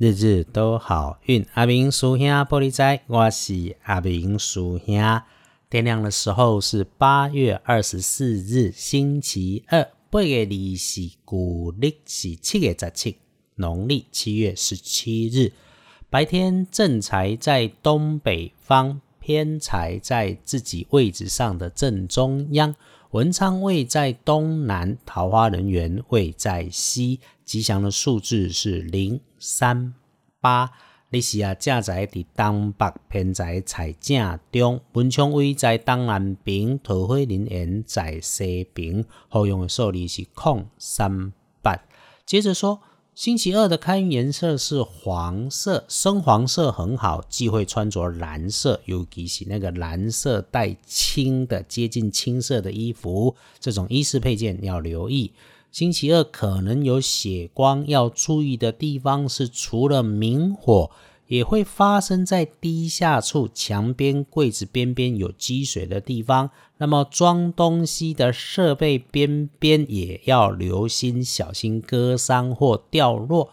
日日都好运，阿明叔兄玻璃仔，我是阿明叔兄。天亮的时候是八月二十四日，星期二，八月二是古历是七月十七，农历七月十七日。白天正财在东北方，偏财在自己位置上的正中央。文昌位在东南，桃花人缘位在西，吉祥的数字是零三八。你是啊，正在伫东北偏在财正中，文昌位在东南边，桃花人缘在西边，好用的数字是空三八。接着说。星期二的开运颜色是黄色，深黄色很好，忌讳穿着蓝色，尤其是那个蓝色带青的、接近青色的衣服，这种衣饰配件要留意。星期二可能有血光，要注意的地方是除了明火。也会发生在低下处、墙边、柜子边边有积水的地方。那么装东西的设备边边也要留心，小心割伤或掉落。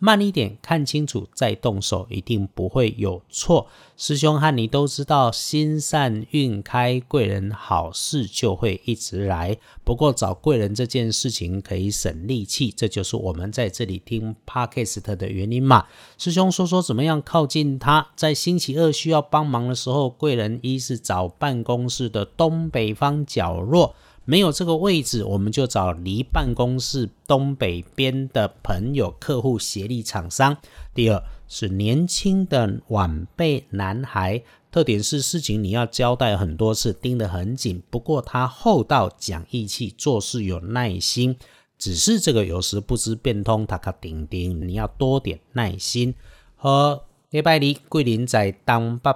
慢一点，看清楚再动手，一定不会有错。师兄和你都知道，心善运开，贵人好事就会一直来。不过找贵人这件事情可以省力气，这就是我们在这里听 podcast 的原因嘛。师兄说说怎么样靠近他，在星期二需要帮忙的时候，贵人一是找办公室的东北方角落。没有这个位置，我们就找离办公室东北边的朋友、客户、协力厂商。第二是年轻的晚辈男孩，特点是事情你要交代很多次，盯得很紧。不过他厚道、讲义气，做事有耐心。只是这个有时不知变通，他卡顶顶，你要多点耐心。和礼拜二桂林在东北。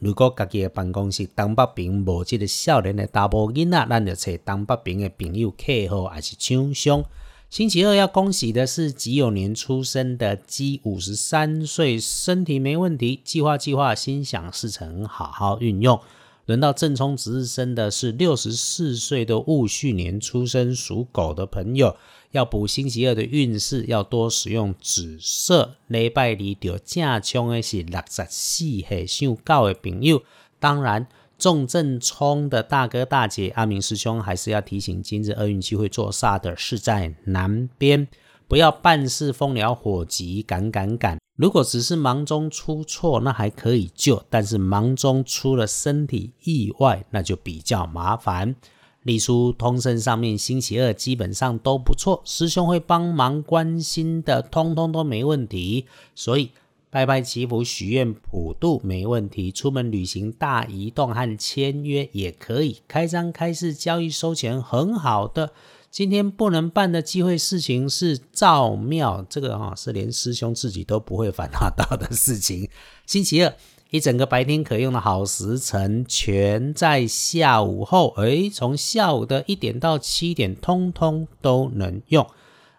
如果家己的办公室东北平无即个少年的大波囡仔，咱就找东北平的朋友客户还是厂商。星期二要恭喜的是己有年出生的鸡，五十三岁，身体没问题，计划计划，心想事成，好好运用。轮到正冲值日生的是六十四岁的戊戌年出生属狗的朋友。要补星期二的运势，要多使用紫色。礼拜二就正冲的是六十四岁属狗的朋友。当然，重正冲的大哥大姐阿明师兄还是要提醒：今日厄运机会做煞的是在南边，不要办事风燎火急，赶赶赶。如果只是忙中出错，那还可以救；但是忙中出了身体意外，那就比较麻烦。隶书通胜上面，星期二基本上都不错，师兄会帮忙关心的，通通都没问题。所以拜拜祈福、许愿、普渡没问题。出门旅行、大移动和签约也可以。开张、开市、交易、收钱，很好的。今天不能办的机会事情是造庙，这个哈是连师兄自己都不会烦恼到的事情。星期二。一整个白天可用的好时辰，全在下午后。诶，从下午的一点到七点，通通都能用。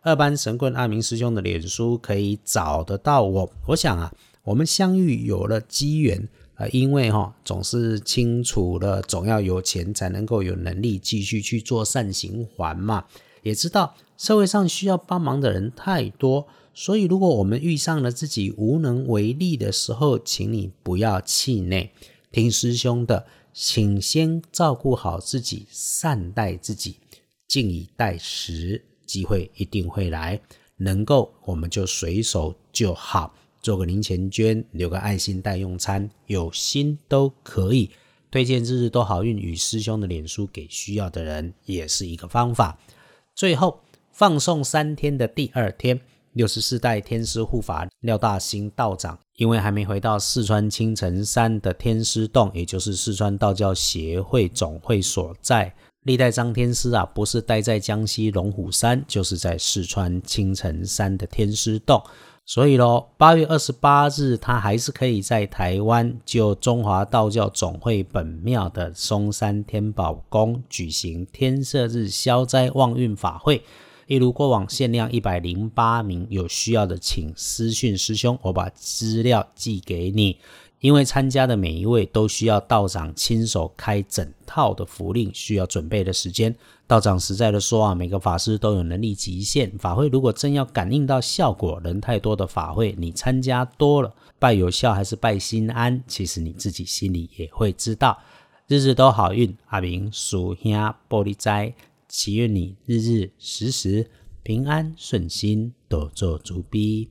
二班神棍阿明师兄的脸书可以找得到我。我想啊，我们相遇有了机缘啊，因为哈总是清楚了，总要有钱才能够有能力继续去做善行还嘛。也知道社会上需要帮忙的人太多。所以，如果我们遇上了自己无能为力的时候，请你不要气馁，听师兄的，请先照顾好自己，善待自己，静以待时，机会一定会来。能够，我们就随手就好，做个零钱捐，留个爱心代用餐，有心都可以。推荐日日都好运与师兄的脸书给需要的人，也是一个方法。最后，放送三天的第二天。六十四代天师护法廖大兴道长，因为还没回到四川青城山的天师洞，也就是四川道教协会总会所在。历代张天师啊，不是待在江西龙虎山，就是在四川青城山的天师洞。所以咯，八月二十八日，他还是可以在台湾就中华道教总会本庙的嵩山天宝宫举行天赦日消灾旺运法会。一如过往，限量一百零八名，有需要的请私讯师兄，我把资料寄给你。因为参加的每一位都需要道长亲手开整套的符令，需要准备的时间。道长实在的说啊，每个法师都有能力极限，法会如果真要感应到效果，人太多的法会，你参加多了，拜有效还是拜心安，其实你自己心里也会知道。日日都好运，阿明属兄玻璃斋，祈愿你日日时时平安顺心，多做足逼。